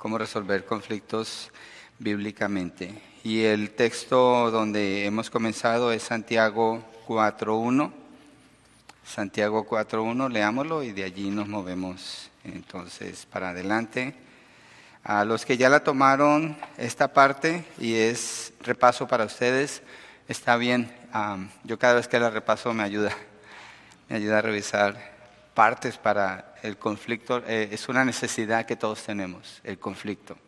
cómo resolver conflictos bíblicamente. Y el texto donde hemos comenzado es Santiago 4.1. Santiago 4.1, leámoslo y de allí nos movemos entonces para adelante. A los que ya la tomaron esta parte y es repaso para ustedes, está bien. yo cada vez que la repaso me ayuda, me ayuda a revisar partes para el conflicto. Eh, es una necesidad que todos tenemos, el conflicto.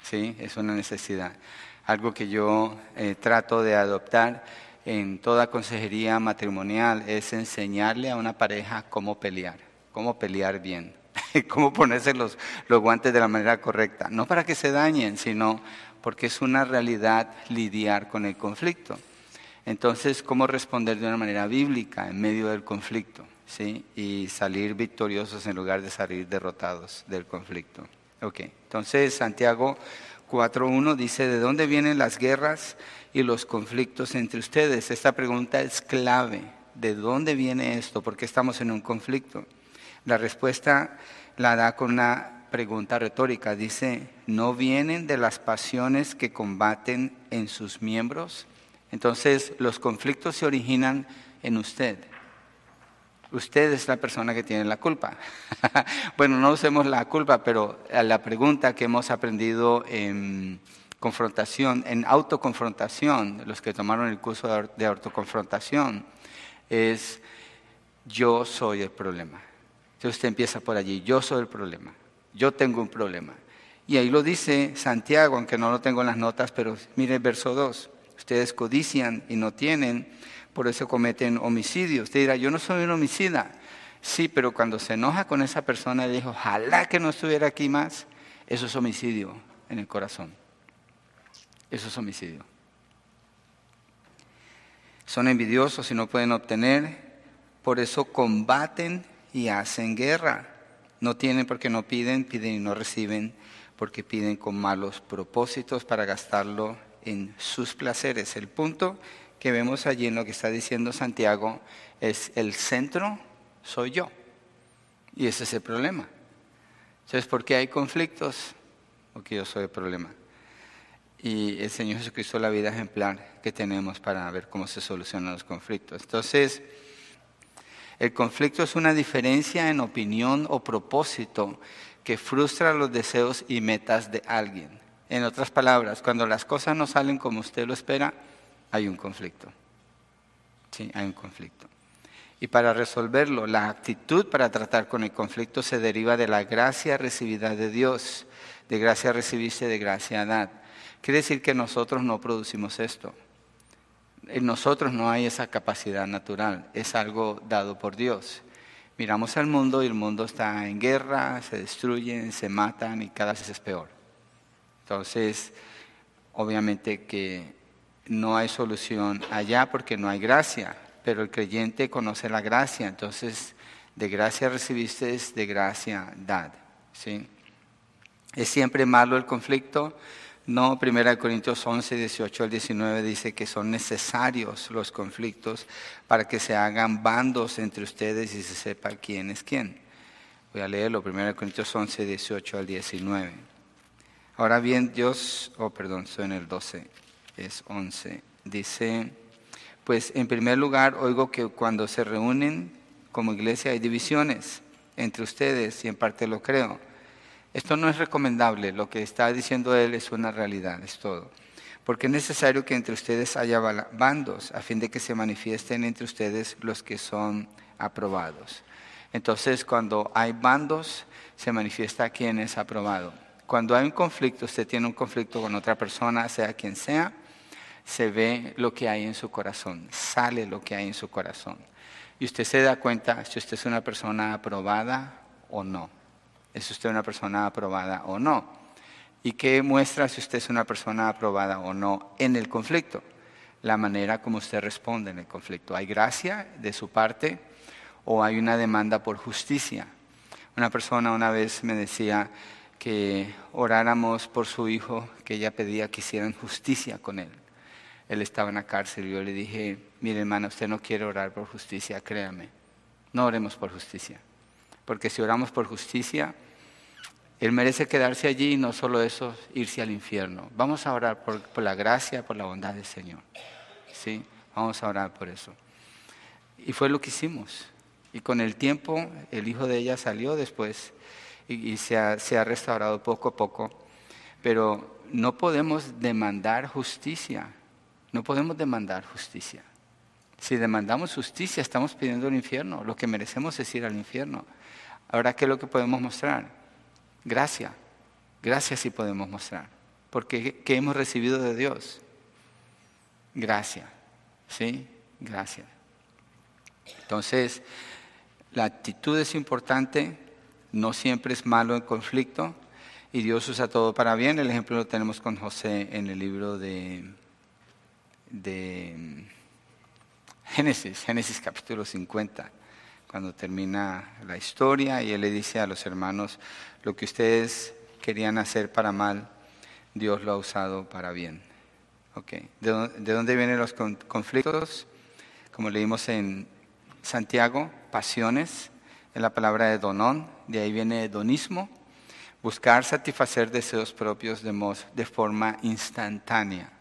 ¿Sí? Es una necesidad. Algo que yo eh, trato de adoptar en toda consejería matrimonial es enseñarle a una pareja cómo pelear, cómo pelear bien, cómo ponerse los, los guantes de la manera correcta. No para que se dañen, sino porque es una realidad lidiar con el conflicto. Entonces, ¿cómo responder de una manera bíblica en medio del conflicto? ¿Sí? Y salir victoriosos en lugar de salir derrotados del conflicto. Ok, entonces Santiago 4.1 dice, ¿de dónde vienen las guerras y los conflictos entre ustedes? Esta pregunta es clave. ¿De dónde viene esto? ¿Por qué estamos en un conflicto? La respuesta la da con una pregunta retórica. Dice, ¿no vienen de las pasiones que combaten en sus miembros? Entonces, los conflictos se originan en usted. Usted es la persona que tiene la culpa. bueno, no usemos la culpa, pero la pregunta que hemos aprendido en confrontación, en autoconfrontación, los que tomaron el curso de autoconfrontación, es yo soy el problema. Entonces usted empieza por allí, yo soy el problema, yo tengo un problema. Y ahí lo dice Santiago, aunque no lo tengo en las notas, pero mire el verso 2, ustedes codician y no tienen por eso cometen homicidios. Usted dirá, yo no soy un homicida. Sí, pero cuando se enoja con esa persona y dijo, ojalá que no estuviera aquí más, eso es homicidio en el corazón. Eso es homicidio. Son envidiosos y no pueden obtener, por eso combaten y hacen guerra. No tienen porque no piden, piden y no reciben, porque piden con malos propósitos para gastarlo en sus placeres. El punto que vemos allí en lo que está diciendo Santiago es el centro soy yo. Y ese es el problema. Entonces, ¿por qué hay conflictos? Porque yo soy el problema. Y el Señor Jesucristo la vida ejemplar que tenemos para ver cómo se solucionan los conflictos. Entonces, el conflicto es una diferencia en opinión o propósito que frustra los deseos y metas de alguien. En otras palabras, cuando las cosas no salen como usted lo espera, hay un conflicto. Sí, hay un conflicto. Y para resolverlo, la actitud para tratar con el conflicto se deriva de la gracia recibida de Dios. De gracia recibiste, de gracia dad. Quiere decir que nosotros no producimos esto. En nosotros no hay esa capacidad natural, es algo dado por Dios. Miramos al mundo y el mundo está en guerra, se destruyen, se matan y cada vez es peor. Entonces, obviamente que no hay solución allá porque no hay gracia, pero el creyente conoce la gracia, entonces de gracia recibiste, de gracia dad. ¿sí? ¿Es siempre malo el conflicto? No, 1 Corintios 11, 18 al 19 dice que son necesarios los conflictos para que se hagan bandos entre ustedes y se sepa quién es quién. Voy a leerlo, 1 Corintios 11, 18 al 19. Ahora bien, Dios, oh perdón, estoy en el 12 es 11. Dice, pues en primer lugar oigo que cuando se reúnen como iglesia hay divisiones entre ustedes y en parte lo creo. Esto no es recomendable, lo que está diciendo él es una realidad, es todo. Porque es necesario que entre ustedes haya bandos a fin de que se manifiesten entre ustedes los que son aprobados. Entonces, cuando hay bandos, se manifiesta quién es aprobado. Cuando hay un conflicto, usted tiene un conflicto con otra persona, sea quien sea, se ve lo que hay en su corazón, sale lo que hay en su corazón. Y usted se da cuenta si usted es una persona aprobada o no. ¿Es usted una persona aprobada o no? ¿Y qué muestra si usted es una persona aprobada o no en el conflicto? La manera como usted responde en el conflicto. ¿Hay gracia de su parte o hay una demanda por justicia? Una persona una vez me decía que oráramos por su hijo, que ella pedía que hicieran justicia con él él estaba en la cárcel yo le dije, mire hermana, usted no quiere orar por justicia, créame, no oremos por justicia. Porque si oramos por justicia, Él merece quedarse allí y no solo eso, irse al infierno. Vamos a orar por, la gracia, por la bondad del Señor. ¿Sí? Vamos a orar por eso. Y fue lo que hicimos. Y con el tiempo el hijo de ella salió después y, se ha restaurado poco a poco. Pero no podemos demandar justicia. No podemos demandar justicia. Si demandamos justicia, estamos pidiendo el infierno. Lo que merecemos es ir al infierno. Ahora, ¿qué es lo que podemos mostrar? Gracia. Gracia sí podemos mostrar. Porque ¿qué hemos recibido de Dios? Gracia. ¿Sí? Gracia. Entonces, la actitud es importante. No siempre es malo en conflicto. Y Dios usa todo para bien. El ejemplo lo tenemos con José en el libro de, de Génesis, Génesis capítulo 50 cuando termina la historia y él le dice a los hermanos, lo que ustedes querían hacer para mal, Dios lo ha usado para bien. Okay. ¿De, dónde vienen los conflictos? Como leímos en Santiago, pasiones, en la palabra de donón, de ahí viene hedonismo, buscar satisfacer deseos propios de, de forma instantánea.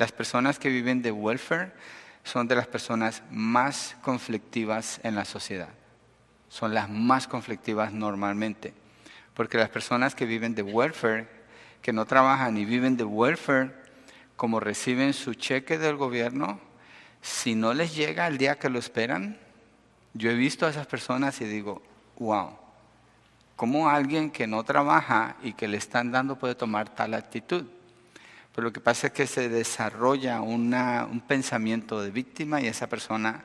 Las personas que viven de welfare son de las personas más conflictivas en la sociedad. Son las más conflictivas normalmente. Porque las personas que viven de welfare, que no trabajan y viven de welfare, como reciben su cheque del gobierno, si no les llega el día que lo esperan, yo he visto a esas personas y digo, wow, ¿cómo alguien que no trabaja y que le están dando puede tomar tal actitud? Pero lo que pasa es que se desarrolla un pensamiento de víctima y esa persona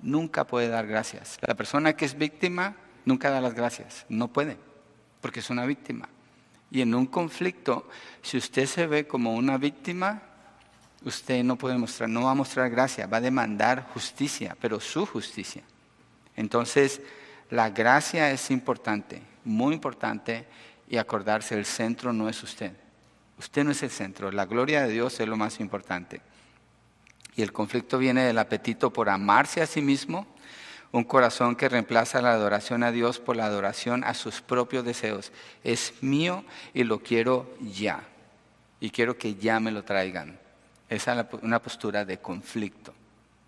nunca puede dar gracias. La persona que es víctima nunca da las gracias, no puede, porque es una víctima. Y en un conflicto, si usted se ve como una víctima, usted no puede mostrar, no va a mostrar gracia, va a demandar justicia, pero su justicia. Entonces, la gracia es importante, muy importante, y acordarse, el centro no es usted. Usted no es el centro, la gloria de Dios es lo más importante. Y el conflicto viene del apetito por amarse a sí mismo, un corazón que reemplaza la adoración a Dios por la adoración a sus propios deseos. Es mío y lo quiero ya. Y quiero que ya me lo traigan. Esa es una postura de conflicto,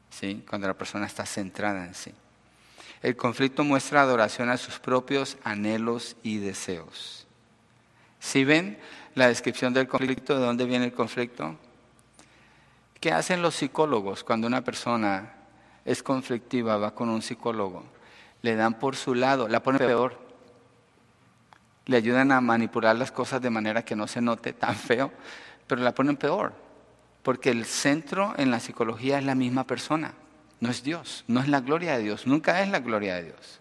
¿sí? cuando la persona está centrada en sí. El conflicto muestra adoración a sus propios anhelos y deseos. Si ven, la descripción del conflicto, de dónde viene el conflicto. ¿Qué hacen los psicólogos cuando una persona es conflictiva, va con un psicólogo? Le dan por su lado, la ponen peor. Le ayudan a manipular las cosas de manera que no se note tan feo, pero la ponen peor. Porque el centro en la psicología es la misma persona, no es Dios, no es la gloria de Dios, nunca es la gloria de Dios.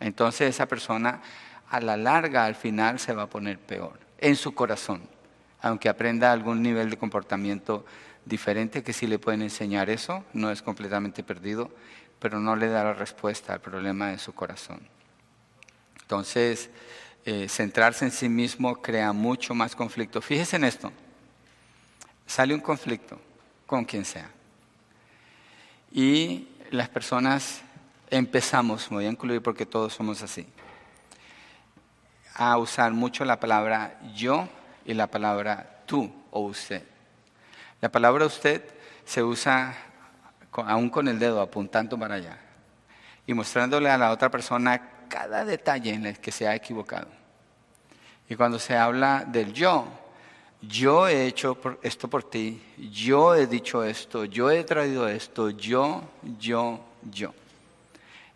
Entonces esa persona a la larga, al final, se va a poner peor en su corazón, aunque aprenda algún nivel de comportamiento diferente, que sí le pueden enseñar eso, no es completamente perdido, pero no le da la respuesta al problema de su corazón. Entonces, eh, centrarse en sí mismo crea mucho más conflicto. Fíjese en esto, sale un conflicto con quien sea. Y las personas empezamos, me voy a incluir porque todos somos así, a usar mucho la palabra yo y la palabra tú o usted. La palabra usted se usa aún con el dedo apuntando para allá y mostrándole a la otra persona cada detalle en el que se ha equivocado. Y cuando se habla del yo, yo he hecho esto por ti, yo he dicho esto, yo he traído esto, yo, yo, yo.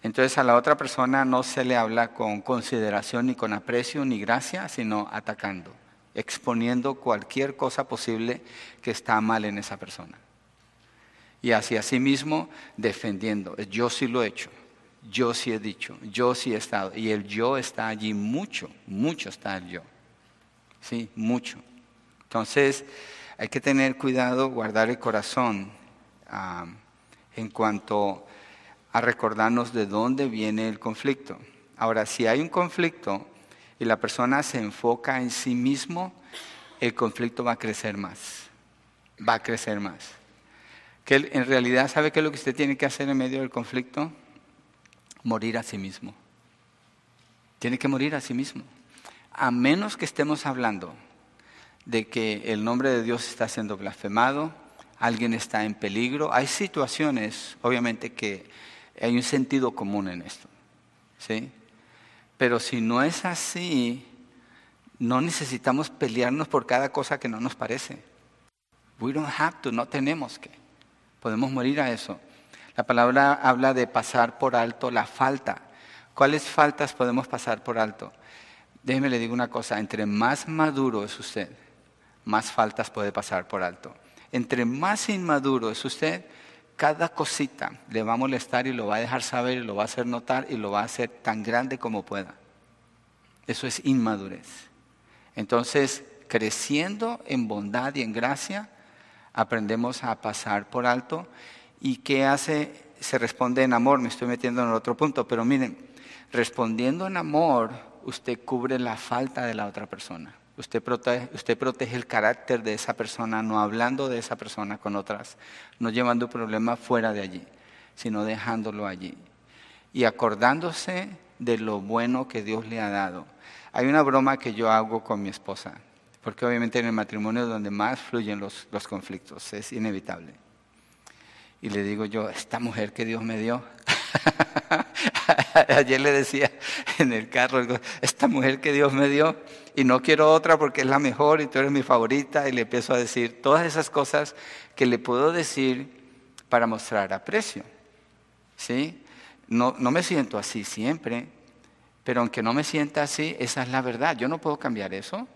Entonces a la otra persona no se le habla con consideración ni con aprecio ni gracia, sino atacando, exponiendo cualquier cosa posible que está mal en esa persona. Y hacia sí mismo defendiendo, yo sí lo he hecho, yo sí he dicho, yo sí he estado. Y el yo está allí mucho, mucho está el yo. Sí, mucho. Entonces hay que tener cuidado, guardar el corazón ah, en cuanto a recordarnos de dónde viene el conflicto. Ahora, si hay un conflicto y la persona se enfoca en sí mismo, el conflicto va a crecer más. Va a crecer más. Que en realidad, ¿sabe qué es lo que usted tiene que hacer en medio del conflicto? Morir a sí mismo. Tiene que morir a sí mismo. a menos que estemos hablando de que el nombre de Dios está siendo blasfemado, alguien está en peligro. Hay situaciones, obviamente, que hay un sentido común en esto. ¿sí? Pero si no es así, no necesitamos pelearnos por cada cosa que no nos parece. We don't have to, no tenemos que. Podemos morir a eso. La palabra habla de pasar por alto la falta. ¿Cuáles faltas podemos pasar por alto? Déjeme le digo una cosa, entre más maduro es usted, más faltas puede pasar por alto. Entre más inmaduro es usted, cada cosita le va a molestar y lo va a dejar saber y lo va a hacer notar y lo va a hacer tan grande como pueda. Eso es inmadurez. Entonces, creciendo en bondad y en gracia, aprendemos a pasar por alto. ¿Y qué hace? Se responde en amor, me estoy metiendo en otro punto, pero miren, respondiendo en amor, usted cubre la falta de la otra persona. Usted protege, el carácter de esa persona, no hablando de esa persona con otras, no llevando problema fuera de allí, sino dejándolo allí. Y acordándose de lo bueno que Dios le ha dado. Hay una broma que yo hago con mi esposa, porque obviamente en el matrimonio es donde más fluyen los, los conflictos, es inevitable. Y le digo yo, esta mujer que Dios me dio, Ayer le decía en el carro, esta mujer que Dios me dio y no quiero otra porque es la mejor y tú eres mi favorita y le empiezo a decir todas esas cosas que le puedo decir para mostrar aprecio. ¿Sí? No, no me siento así siempre, pero aunque no me sienta así, esa es la verdad. Yo no puedo cambiar eso.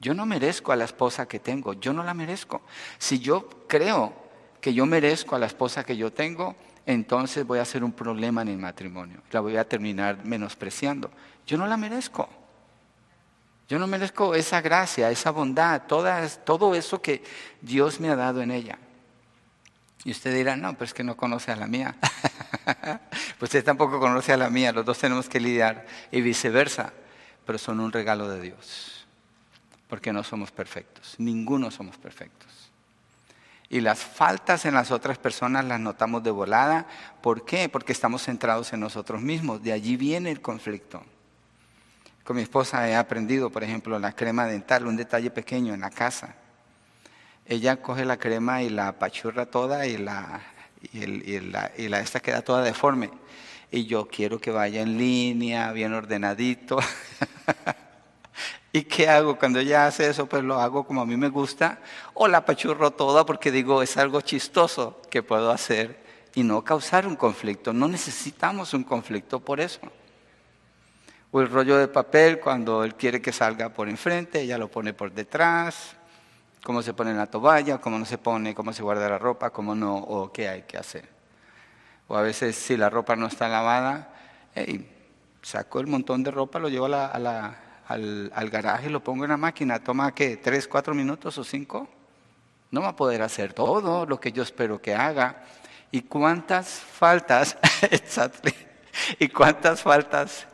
Yo no merezco a la esposa que tengo, yo no la merezco. Si yo creo que yo merezco a la esposa que yo tengo, entonces voy a hacer un problema en el matrimonio. La voy a terminar menospreciando. Yo no la merezco. Yo no merezco esa gracia, esa bondad, todo eso que Dios me ha dado en ella. Y usted dirá, no, pero es que no conoce a la mía. pues usted tampoco conoce a la mía, los dos tenemos que lidiar y viceversa. Pero son un regalo de Dios, porque no somos perfectos, ninguno somos perfectos y las faltas en las otras personas las notamos de volada. ¿Por qué? Porque estamos centrados en nosotros mismos. De allí viene el conflicto. Con mi esposa he aprendido, por ejemplo, la crema dental, un detalle pequeño en la casa. Ella coge la crema y la apachurra toda y la, y, la, y la esta queda toda deforme. Y yo quiero que vaya en línea, bien ordenadito. ¿Y qué hago? Cuando ella hace eso, pues lo hago como a mí me gusta, o la pachurro toda porque digo, es algo chistoso que puedo hacer y no causar un conflicto. No necesitamos un conflicto por eso. O el rollo de papel, cuando él quiere que salga por enfrente, ella lo pone por detrás, cómo se pone la toalla, cómo no se pone, cómo se guarda la ropa, cómo no, o qué hay que hacer. O a veces si la ropa no está lavada, saco el montón de ropa, lo llevo a la al, garaje, lo pongo en la máquina, toma que tres, cuatro minutos o cinco. No va a poder hacer todo lo que yo espero que haga. ¿Y cuántas faltas, y cuántas faltas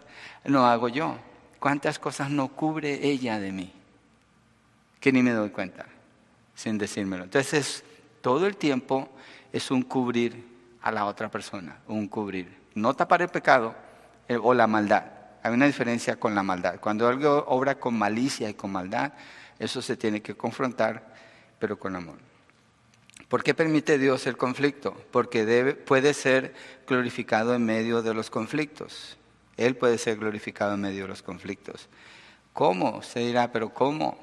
no hago yo? ¿Cuántas cosas no cubre ella de mí? Que ni me doy cuenta, sin decírmelo. Entonces, todo el tiempo es un cubrir a la otra persona, un cubrir. No tapar el pecado eh, o la maldad, hay una diferencia con la maldad. Cuando algo obra con malicia y con maldad, eso se tiene que confrontar, pero con amor. ¿Por qué permite Dios el conflicto? Porque debe, puede ser glorificado en medio de los conflictos. Él puede ser glorificado en medio de los conflictos. ¿Cómo? Se dirá, pero ¿cómo?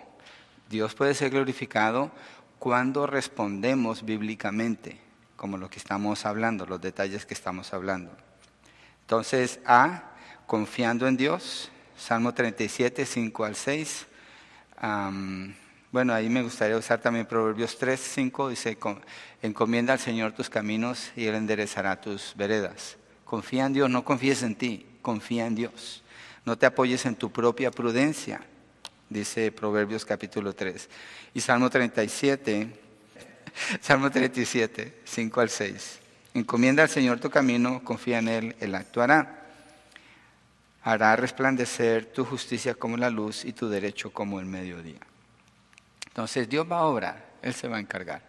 Dios puede ser glorificado cuando respondemos bíblicamente, como lo que estamos hablando, los detalles que estamos hablando. Entonces, A, confiando en Dios. Salmo 37, 5 al 6. bueno, ahí me gustaría usar también Proverbios 3, 5. Dice, encomienda al Señor tus caminos y Él enderezará tus veredas. Confía en Dios, no confíes en ti, confía en Dios. No te apoyes en tu propia prudencia, dice Proverbios capítulo 3. Y Salmo 37, Salmo 37, 5 al 6. Encomienda al Señor tu camino, confía en Él, Él actuará hará resplandecer tu justicia como la luz y tu derecho como el mediodía. Entonces Dios va a obrar, Él se va a encargar.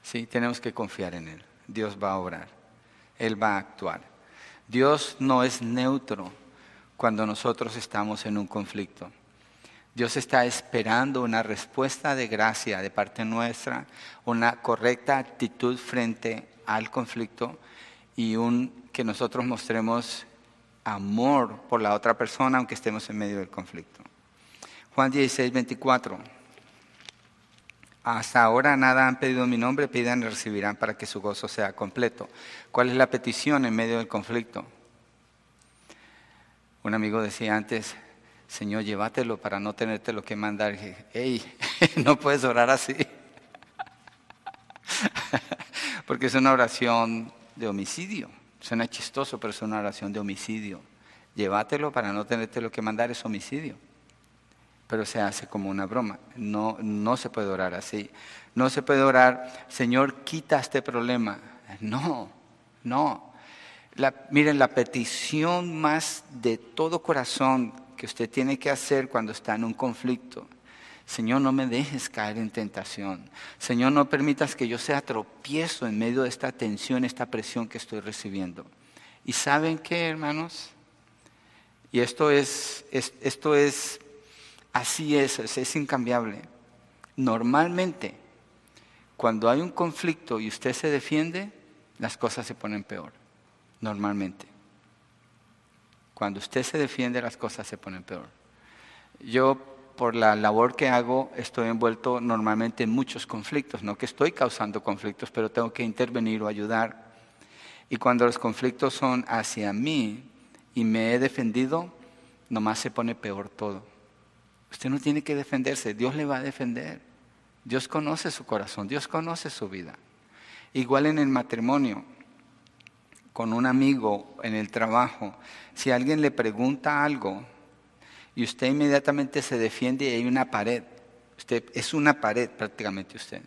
¿sí? Tenemos que confiar en Él. Dios va a obrar, Él va a actuar. Dios no es neutro cuando nosotros estamos en un conflicto. Dios está esperando una respuesta de gracia de parte nuestra, una correcta actitud frente al conflicto y un que nosotros mostremos amor por la otra persona aunque estemos en medio del conflicto. Juan 16, 24. Hasta ahora nada han pedido mi nombre, pidan y recibirán para que su gozo sea completo. ¿Cuál es la petición en medio del conflicto? Un amigo decía antes, Señor, llévatelo para no tenerte lo que mandar. Hey, no puedes orar así. Porque es una oración de homicidio. Suena chistoso, pero es una oración de homicidio. Llévatelo para no tenerte lo que mandar es homicidio. Pero se hace como una broma. No, no se puede orar así. No se puede orar, Señor, quita este problema. No, no. miren, la petición más de todo corazón que usted tiene que hacer cuando está en un conflicto. Señor, no me dejes caer en tentación. Señor, no permitas que yo sea tropiezo en medio de esta tensión, esta presión que estoy recibiendo. ¿Y saben qué, hermanos? Y esto es, esto es, así es, es, es incambiable. Normalmente, cuando hay un conflicto y usted se defiende, las cosas se ponen peor. Normalmente. Cuando usted se defiende, las cosas se ponen peor. Yo, por la labor que hago, estoy envuelto normalmente en muchos conflictos, no que estoy causando conflictos, pero tengo que intervenir o ayudar. Y cuando los conflictos son hacia mí y me he defendido, nomás se pone peor todo. Usted no tiene que defenderse, Dios le va a defender. Dios conoce su corazón, Dios conoce su vida. Igual en el matrimonio, con un amigo en el trabajo, si alguien le pregunta algo y usted inmediatamente se defiende y hay una pared, usted es una pared prácticamente usted.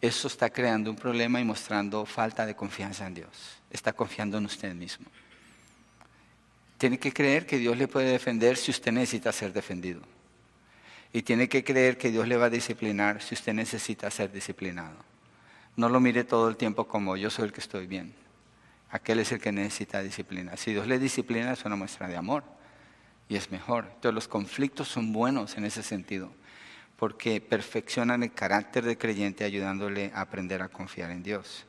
Eso está creando un problema y mostrando falta de confianza en Dios. Está confiando en usted mismo. Tiene que creer que Dios le puede defender si usted necesita ser defendido. Y tiene que creer que Dios le va a disciplinar si usted necesita ser disciplinado. No lo mire todo el tiempo como yo soy el que estoy bien. Aquel es el que necesita disciplina. Si Dios le disciplina es una muestra de amor y es mejor. Entonces los conflictos son buenos en ese sentido porque perfeccionan el carácter del creyente ayudándole a aprender a confiar en Dios.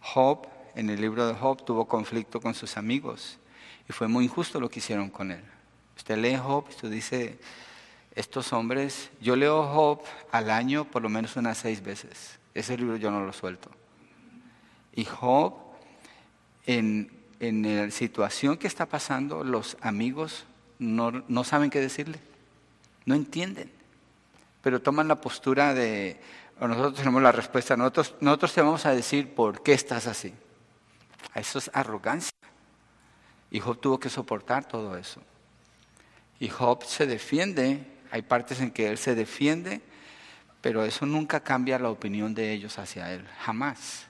Job, en el libro de Job, tuvo conflicto con sus amigos y fue muy injusto lo que hicieron con él. Usted lee Job usted dice, estos hombres, yo leo Job al año por lo menos unas seis veces. Ese libro yo no lo suelto. Y Job en, la situación que está pasando, los amigos no, saben qué decirle, no entienden, pero toman la postura de, nosotros tenemos la respuesta, nosotros, nosotros te vamos a decir por qué estás así. Eso es arrogancia. Y Job tuvo que soportar todo eso. Y Job se defiende, hay partes en que él se defiende, pero eso nunca cambia la opinión de ellos hacia él, jamás.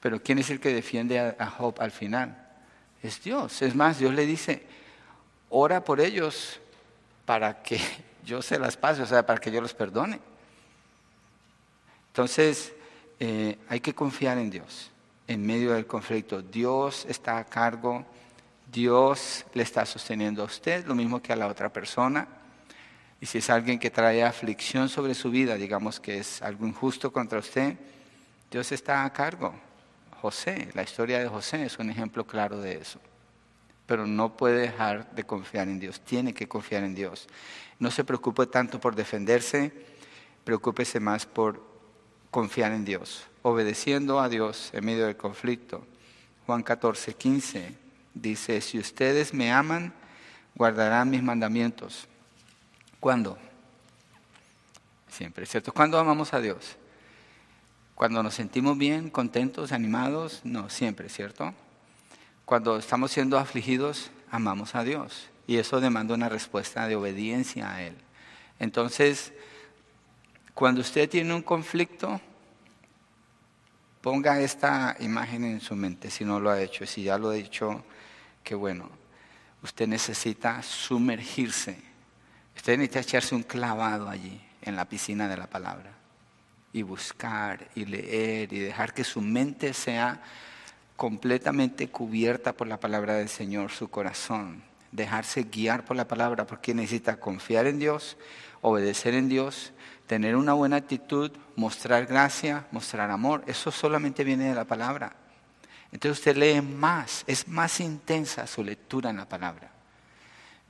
Pero ¿quién es el que defiende a, Job al final? Es Dios. Es más, Dios le dice, ora por ellos para que yo se las pase, o sea, para que yo los perdone. Entonces, eh, hay que confiar en Dios en medio del conflicto. Dios está a cargo, Dios le está sosteniendo a usted, lo mismo que a la otra persona. Y si es alguien que trae aflicción sobre su vida, digamos que es algo injusto contra usted, Dios está a cargo. José, la historia de José es un ejemplo claro de eso. Pero no puede dejar de confiar en Dios, tiene que confiar en Dios. No se preocupe tanto por defenderse, preocúpese más por confiar en Dios, obedeciendo a Dios en medio del conflicto. Juan 14, 15 dice, si ustedes me aman, guardarán mis mandamientos. ¿Cuándo? Siempre, ¿cierto? ¿Cuándo amamos a Dios? Cuando nos sentimos bien, contentos, animados, no, siempre, ¿cierto? Cuando estamos siendo afligidos, amamos a Dios. Y eso demanda una respuesta de obediencia a Él. Entonces, cuando usted tiene un conflicto, ponga esta imagen en su mente si no lo ha hecho. Si ya lo ha hecho, qué bueno. Usted necesita sumergirse. Usted necesita echarse un clavado allí, en la piscina de la palabra y buscar y leer y dejar que su mente sea completamente cubierta por la palabra del Señor, su corazón. dejarse guiar por la palabra, porque necesita confiar en Dios, obedecer en Dios, tener una buena actitud, mostrar gracia, mostrar amor. Eso solamente viene de la palabra. Entonces usted lee más, es más intensa su lectura en la palabra.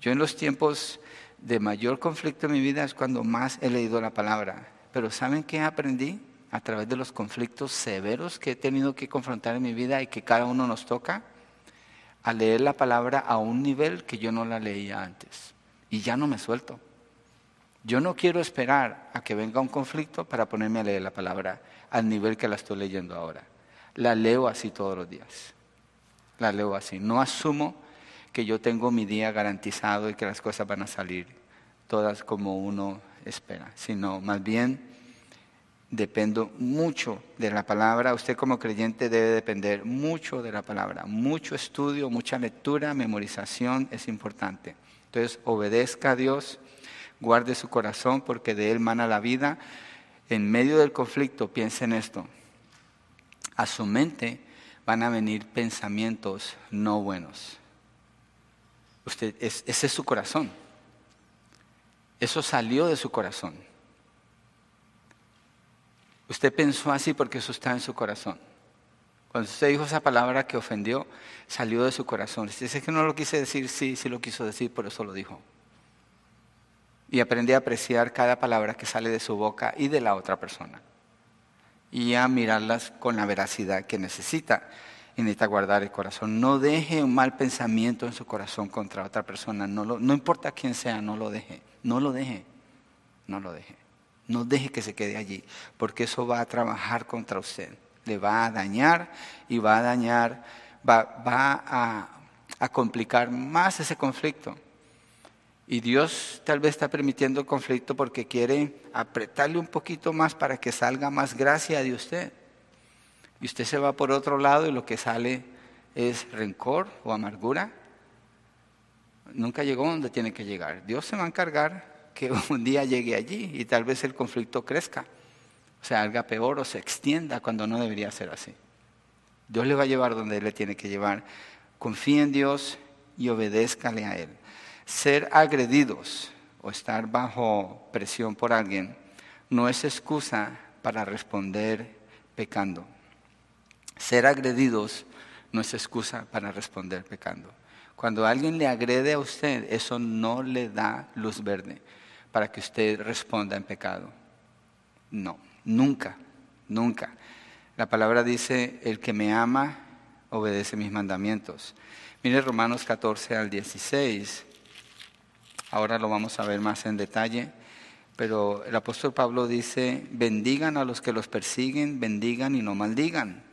Yo en los tiempos de mayor conflicto en mi vida es cuando más he leído la palabra. Pero ¿saben qué aprendí? A través de los conflictos severos que he tenido que confrontar en mi vida y que cada uno nos toca, a leer la palabra a un nivel que yo no la leía antes. Y ya no me suelto. Yo no quiero esperar a que venga un conflicto para ponerme a leer la palabra al nivel que la estoy leyendo ahora. La leo así todos los días. La leo así. No asumo que yo tengo mi día garantizado y que las cosas van a salir todas como uno espera, sino más bien dependo mucho de la palabra. Usted como creyente debe depender mucho de la palabra. Mucho estudio, mucha lectura, memorización es importante. Entonces, obedezca a Dios guarde su corazón porque de él mana la vida. En medio del conflicto, piense en esto. A su mente van a venir pensamientos no buenos. Usted, ese es su corazón. Eso salió de su corazón. Usted pensó así porque eso está en su corazón. Cuando usted dijo esa palabra que ofendió, salió de su corazón. Usted dice que no lo quise decir, sí, sí lo quiso decir, por eso lo dijo y aprende a apreciar cada palabra que sale de su boca y de la otra persona. Y a mirarlas con la veracidad que necesita. Y necesita guardar el corazón. No deje un mal pensamiento en su corazón contra otra persona. No, no importa quién sea, no lo deje. No lo deje. No lo deje. No deje que se quede allí. Porque eso va a trabajar contra usted. Le va a dañar y va a dañar, va, a complicar más ese conflicto. Y Dios tal vez está permitiendo el conflicto porque quiere apretarle un poquito más para que salga más gracia de usted. Y usted se va por otro lado y lo que sale es rencor o amargura. Nunca llegó donde tiene que llegar. Dios se va a encargar que un día llegue allí y tal vez el conflicto crezca. O sea, haga peor o se extienda cuando no debería ser así. Dios le va a llevar donde le tiene que llevar. Confíe en Dios y obedézcale a Él. Ser agredidos o estar bajo presión por alguien no es excusa para responder pecando. Ser agredidos no es excusa para responder pecando. Cuando alguien le agrede a usted, eso no le da luz verde para que usted responda en pecado. No, nunca, nunca. La palabra dice, el que me ama obedece mis mandamientos. Mire Romanos 14 al 16. Ahora lo vamos a ver más en detalle. Pero el apóstol Pablo dice, bendigan a los que los persiguen, bendigan y no maldigan.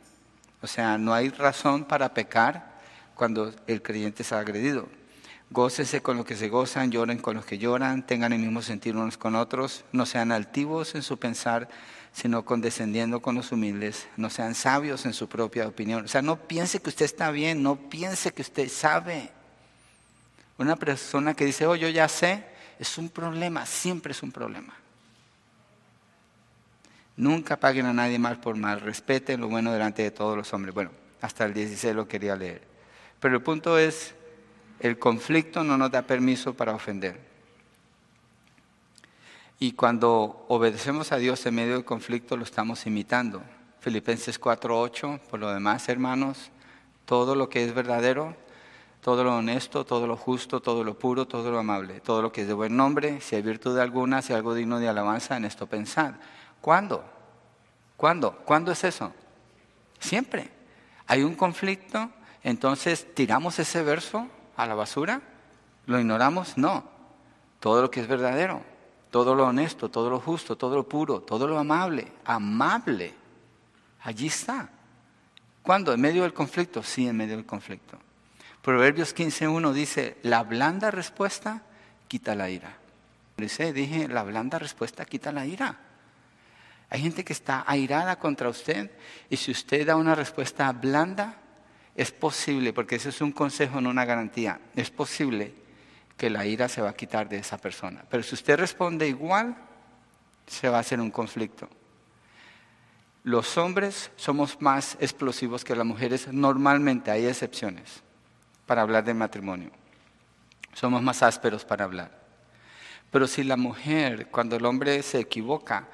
O sea, no hay razón para pecar cuando el creyente está agredido. Gócese con los que se gozan, lloren con los que lloran, tengan el mismo sentir unos con otros, no sean altivos en su pensar, sino condescendiendo con los humildes, no sean sabios en su propia opinión. O sea, no piense que usted está bien, no piense que usted sabe. Una persona que dice, oh, yo ya sé, es un problema, siempre es un problema. Nunca paguen a nadie mal por mal, respeten lo bueno delante de todos los hombres. Bueno, hasta el 16 lo quería leer. Pero el punto es, el conflicto no nos da permiso para ofender. Y cuando obedecemos a Dios en medio del conflicto lo estamos imitando. Filipenses 4:8, por lo demás, hermanos, todo lo que es verdadero, todo lo honesto, todo lo justo, todo lo puro, todo lo amable, todo lo que es de buen nombre, si hay virtud alguna, si hay algo digno de alabanza, en esto pensad. ¿Cuándo? ¿Cuándo? ¿Cuándo es eso? Siempre. Hay un conflicto, entonces tiramos ese verso a la basura, lo ignoramos, no. Todo lo que es verdadero, todo lo honesto, todo lo justo, todo lo puro, todo lo amable, amable, allí está. ¿Cuándo? ¿En medio del conflicto? Sí, en medio del conflicto. Proverbios 15.1 dice, la blanda respuesta quita la ira. Dice, dije, la blanda respuesta quita la ira. Hay gente que está airada contra usted y si usted da una respuesta blanda, es posible, porque ese es un consejo, no una garantía, es posible que la ira se va a quitar de esa persona. Pero si usted responde igual, se va a hacer un conflicto. Los hombres somos más explosivos que las mujeres, normalmente hay excepciones para hablar de matrimonio. somos más ásperos para hablar. Pero si la mujer, cuando el hombre se equivoca,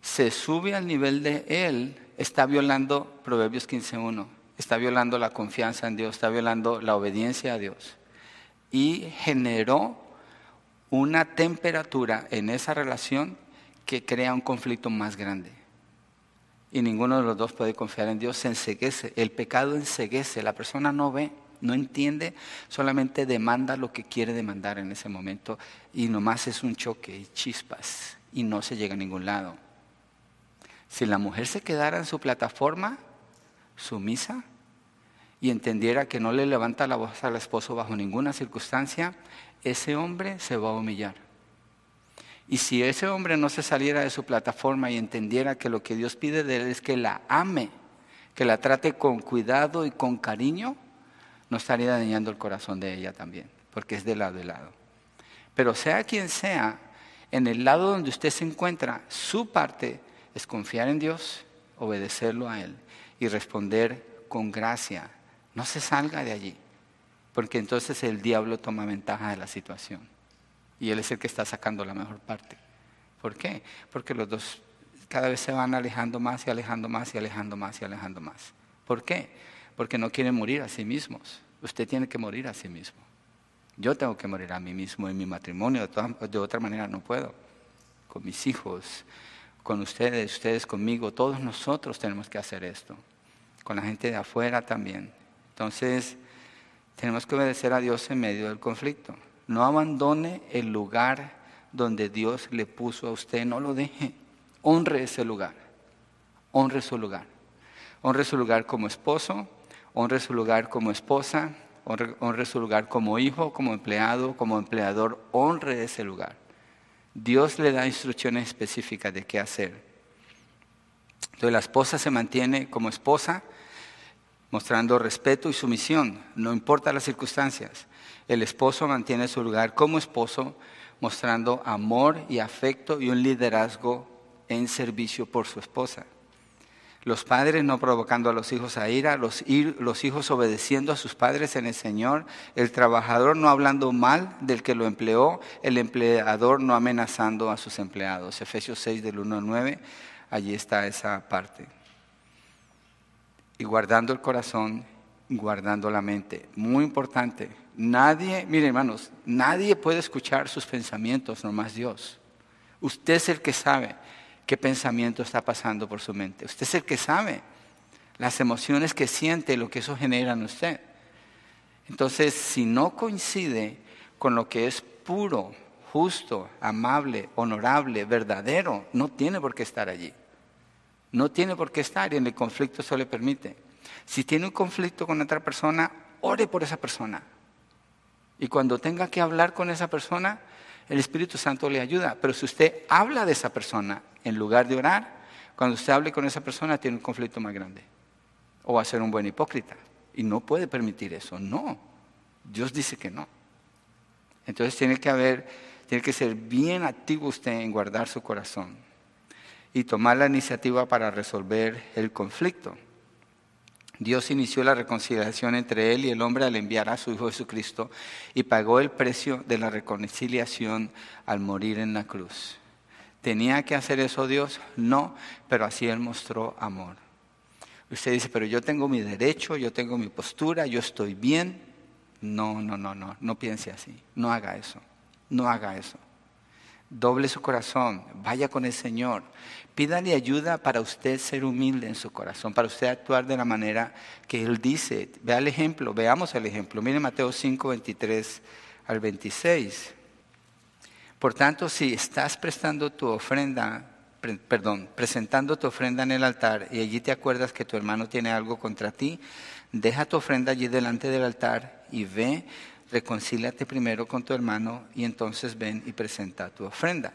se sube al nivel de él, está violando Proverbios 15.1, está violando la confianza en Dios, está violando la obediencia a Dios. Y generó una temperatura en esa relación que crea un conflicto más grande. Y ninguno de los dos puede confiar en Dios, se enseguece, el pecado enseguece, la persona no ve, no entiende, solamente demanda lo que quiere demandar en ese momento y nomás es un choque y chispas y no se llega a ningún lado. Si la mujer se quedara en su plataforma sumisa y entendiera que no le levanta la voz al esposo bajo ninguna circunstancia, ese hombre se va a humillar. Y si ese hombre no se saliera de su plataforma y entendiera que lo que Dios pide de él es que la ame, que la trate con cuidado y con cariño, no estaría dañando el corazón de ella también, porque es de lado y lado. Pero sea quien sea, en el lado donde usted se encuentra, su parte es confiar en Dios, obedecerlo a Él y responder con gracia. No se salga de allí, porque entonces el diablo toma ventaja de la situación. Y Él es el que está sacando la mejor parte. ¿Por qué? Porque los dos cada vez se van alejando más y alejando más y alejando más y alejando más. ¿Por qué? Porque no quieren morir a sí mismos. Usted tiene que morir a sí mismo. Yo tengo que morir a mí mismo en mi matrimonio, de, otra manera no puedo. Con mis hijos, con ustedes, ustedes conmigo, todos nosotros tenemos que hacer esto. Con la gente de afuera también. Entonces, tenemos que obedecer a Dios en medio del conflicto. No abandone el lugar donde Dios le puso a usted, no lo deje. Honre ese lugar. Honre su lugar. Honre su lugar como esposo, honre su lugar como esposa, honre, su lugar como hijo, como empleado, como empleador. Honre ese lugar. Dios le da instrucciones específicas de qué hacer. Entonces la esposa se mantiene como esposa, mostrando respeto y sumisión, no importa las circunstancias. El esposo mantiene su lugar como esposo, mostrando amor y afecto y un liderazgo en servicio por su esposa. Los padres no provocando a los hijos a ira, los, los, hijos obedeciendo a sus padres en el Señor, el trabajador no hablando mal del que lo empleó, el empleador no amenazando a sus empleados. Efesios 6 del 1 al 9, allí está esa parte. Y guardando el corazón, guardando la mente. Muy importante, Nadie, mire hermanos, nadie puede escuchar sus pensamientos, nomás Dios. Usted es el que sabe qué pensamiento está pasando por su mente. Usted es el que sabe las emociones que siente, lo que eso genera en usted. Entonces, si no coincide con lo que es puro, justo, amable, honorable, verdadero, no tiene por qué estar allí. No tiene por qué estar y en el conflicto eso le permite. Si tiene un conflicto con otra persona, ore por esa persona. Y cuando tenga que hablar con esa persona, el Espíritu Santo le ayuda. Pero si usted habla de esa persona en lugar de orar, cuando usted hable con esa persona tiene un conflicto más grande. O va a ser un buen hipócrita. Y no puede permitir eso. No. Dios dice que no. Entonces tiene que haber, tiene que ser bien activo usted en guardar su corazón y tomar la iniciativa para resolver el conflicto. Dios inició la reconciliación entre él y el hombre al enviar a su Hijo Jesucristo y pagó el precio de la reconciliación al morir en la cruz. ¿Tenía que hacer eso Dios? No, pero así Él mostró amor. Usted dice, pero yo tengo mi derecho, yo tengo mi postura, yo estoy bien. No, no, no, no, no piense así. No haga eso. No haga eso. Doble su corazón, vaya con el Señor. Pídale ayuda para usted ser humilde en su corazón, para usted actuar de la manera que Él dice. Vea el ejemplo, veamos el ejemplo. Mire Mateo 5, 23 al 26. Por tanto, si estás prestando tu ofrenda, perdón, presentando tu ofrenda en el altar y allí te acuerdas que tu hermano tiene algo contra ti, deja tu ofrenda allí delante del altar y ve reconcíliate primero con tu hermano y entonces ven y presenta tu ofrenda.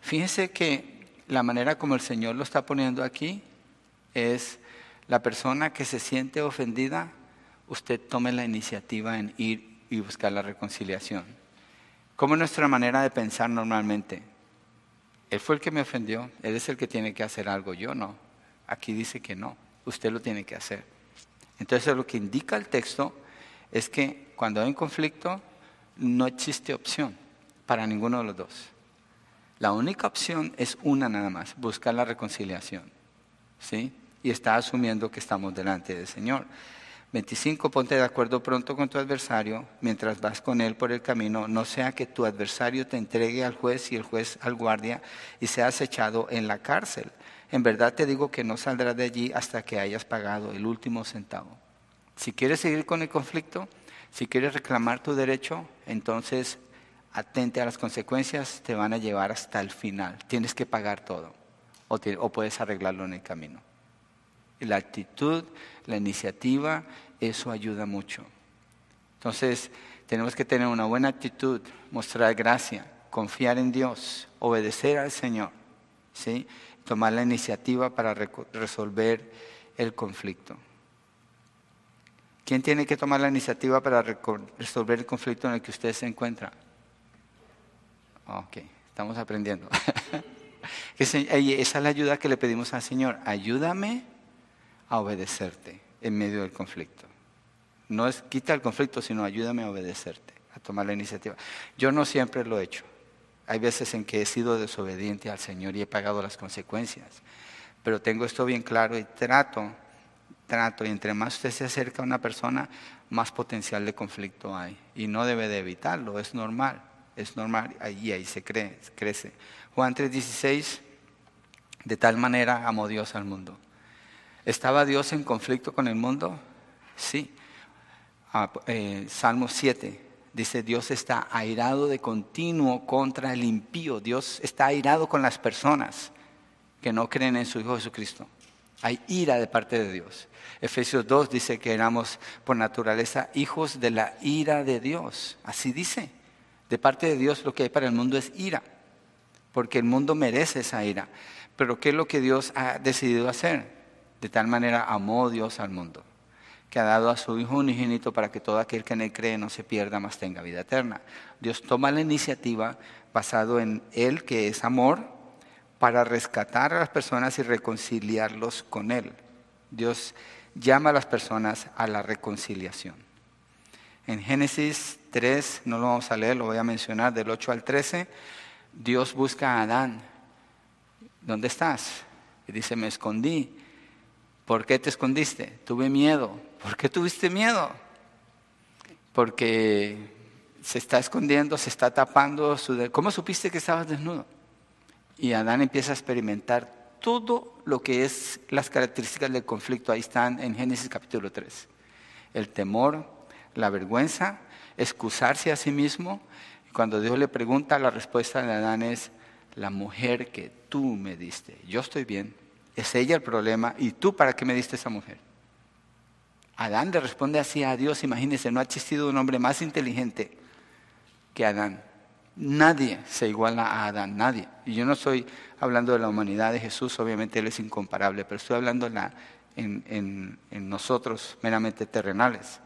Fíjense que la manera como el Señor lo está poniendo aquí es la persona que se siente ofendida, usted tome la iniciativa en ir y buscar la reconciliación. ¿Cómo es nuestra manera de pensar normalmente? Él fue el que me ofendió, él es el que tiene que hacer algo, yo no. Aquí dice que no, usted lo tiene que hacer. Entonces lo que indica el texto es que cuando hay un conflicto, no existe opción para ninguno de los dos. La única opción es una nada más, buscar la reconciliación. ¿Sí? Y está asumiendo que estamos delante del Señor. 25. Ponte de acuerdo pronto con tu adversario mientras vas con él por el camino, no sea que tu adversario te entregue al juez y el juez al guardia y seas echado en la cárcel. En verdad te digo que no saldrás de allí hasta que hayas pagado el último centavo. Si quieres seguir con el conflicto, si quieres reclamar tu derecho, entonces atente a las consecuencias, te van a llevar hasta el final. Tienes que pagar todo o, puedes arreglarlo en el camino. Y la actitud, la iniciativa, eso ayuda mucho. Entonces, tenemos que tener una buena actitud, mostrar gracia, confiar en Dios, obedecer al Señor, ¿sí? tomar la iniciativa para resolver el conflicto. ¿Quién tiene que tomar la iniciativa para resolver el conflicto en el que usted se encuentra? Ok, estamos aprendiendo. Esa es la ayuda que le pedimos al Señor. Ayúdame a obedecerte en medio del conflicto. No es quita el conflicto, sino ayúdame a obedecerte, a tomar la iniciativa. Yo no siempre lo he hecho. Hay veces en que he sido desobediente al Señor y he pagado las consecuencias. Pero tengo esto bien claro y trato, trato, y entre más usted se acerca a una persona, más potencial de conflicto hay. Y no debe de evitarlo, es normal, es normal, y ahí se crece. Juan 3:16, de tal manera amó Dios al mundo ¿Estaba Dios en conflicto con el mundo? Sí. Ah, eh, Salmo 7 dice, Dios está airado de continuo contra el impío. Dios está airado con las personas que no creen en su Hijo Jesucristo. Hay ira de parte de Dios. Efesios 2 dice que éramos por naturaleza hijos de la ira de Dios. Así dice. De parte de Dios lo que hay para el mundo es ira, porque el mundo merece esa ira. Pero ¿qué es lo que Dios ha decidido hacer? De tal manera amó Dios al mundo, que ha dado a su Hijo unigénito para que todo aquel que en él cree no se pierda, mas tenga vida eterna. Dios toma la iniciativa basado en Él, que es amor, para rescatar a las personas y reconciliarlos con Él. Dios llama a las personas a la reconciliación. En Génesis 3, no lo vamos a leer, lo voy a mencionar, del 8 al 13, Dios busca a Adán. ¿Dónde estás? Y dice, me escondí ¿Por qué te escondiste? Tuve miedo. ¿Por qué tuviste miedo? Porque se está escondiendo, se está tapando. Su ¿Cómo supiste que estabas desnudo? Y Adán empieza a experimentar todo lo que es las características del conflicto. Ahí están en Génesis capítulo 3. El temor, la vergüenza, excusarse a sí mismo. cuando Dios le pregunta, la respuesta de Adán es, la mujer que tú me diste. Yo estoy bien, es ella el problema. ¿Y tú para qué me diste esa mujer? Adán le responde así a Dios. Imagínense, no ha existido un hombre más inteligente que Adán. Nadie se iguala a Adán, nadie. Y yo no estoy hablando de la humanidad de Jesús, obviamente Él es incomparable, pero estoy hablando en, en nosotros meramente terrenales.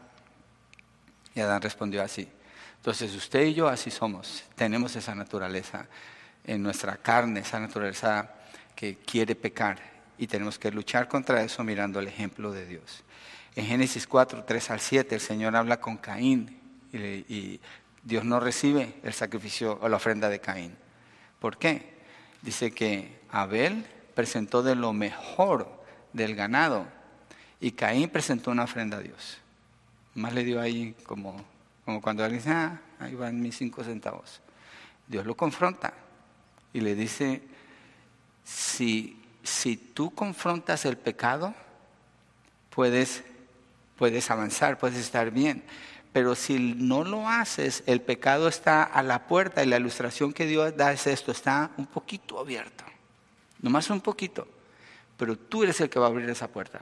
Y Adán respondió así. Entonces usted y yo así somos, tenemos esa naturaleza en nuestra carne, esa naturaleza que quiere pecar y tenemos que luchar contra eso mirando el ejemplo de Dios. En Génesis 4, 3 al 7, el Señor habla con Caín y, Dios no recibe el sacrificio o la ofrenda de Caín. ¿Por qué? Dice que Abel presentó de lo mejor del ganado y Caín presentó una ofrenda a Dios. Más le dio ahí como, como cuando alguien dice, ah, ahí van mis cinco centavos. Dios lo confronta y le dice, si si tú confrontas el pecado, puedes, puedes avanzar, puedes estar bien. Pero si no lo haces, el pecado está a la puerta y la ilustración que Dios da es esto, está un poquito abierto, nomás un poquito, pero tú eres el que va a abrir esa puerta.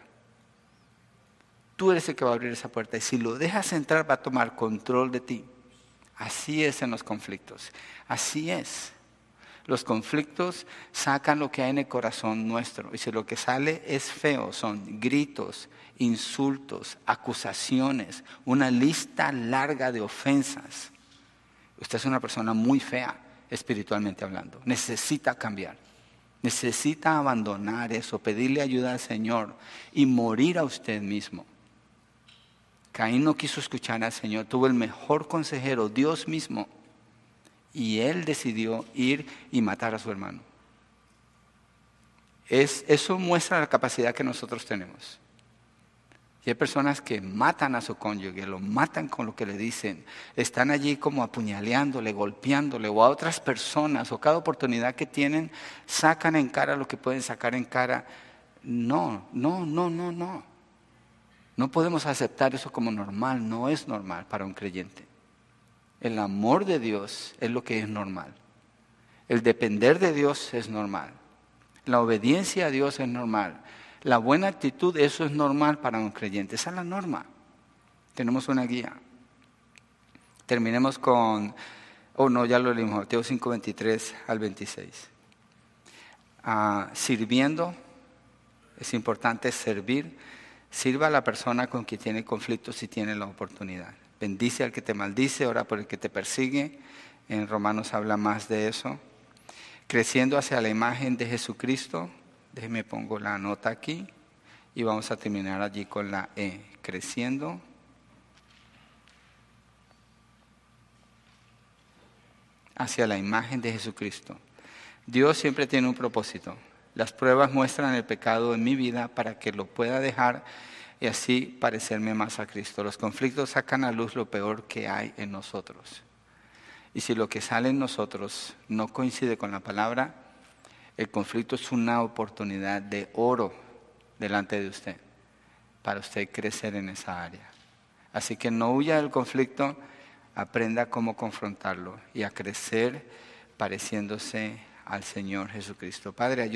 Tú eres el que va a abrir esa puerta y si lo dejas entrar va a tomar control de ti. Así es en los conflictos, así es. Los conflictos sacan lo que hay en el corazón nuestro. Y si lo que sale es feo, son gritos, insultos, acusaciones, una lista larga de ofensas. Usted es una persona muy fea, espiritualmente hablando. Necesita cambiar. Necesita abandonar eso, pedirle ayuda al Señor y morir a usted mismo. Caín no quiso escuchar al Señor, tuvo el mejor consejero, Dios mismo, y él decidió ir y matar a su hermano. Es, eso muestra la capacidad que nosotros tenemos. Y hay personas que matan a su cónyuge, lo matan con lo que le dicen, están allí como apuñaleándole, golpeándole, o a otras personas, o cada oportunidad que tienen, sacan en cara lo que pueden sacar en cara. No, no, no, no, no. No podemos aceptar eso como normal, no es normal para un creyente. El amor de Dios es lo que es normal. El depender de Dios es normal. La obediencia a Dios es normal. La buena actitud, eso es normal para un creyente. Esa es la norma. Tenemos una guía. Terminemos con, oh no, ya lo leímos, Mateo 5, 23 al 26. Ah, sirviendo, es importante servir. Sirva a la persona con quien tiene conflicto si tiene la oportunidad. Bendice al que te maldice, ora por el que te persigue. En Romanos habla más de eso. Creciendo hacia la imagen de Jesucristo, Déjeme pongo la nota aquí y vamos a terminar allí con la E, creciendo. hacia la imagen de Jesucristo. Dios siempre tiene un propósito. Las pruebas muestran el pecado en mi vida para que lo pueda dejar y así parecerme más a Cristo. Los conflictos sacan a luz lo peor que hay en nosotros. Y si lo que sale en nosotros no coincide con la palabra, el conflicto es una oportunidad de oro delante de usted para usted crecer en esa área. Así que no huya del conflicto, aprenda cómo confrontarlo y a crecer pareciéndose al Señor Jesucristo. Padre,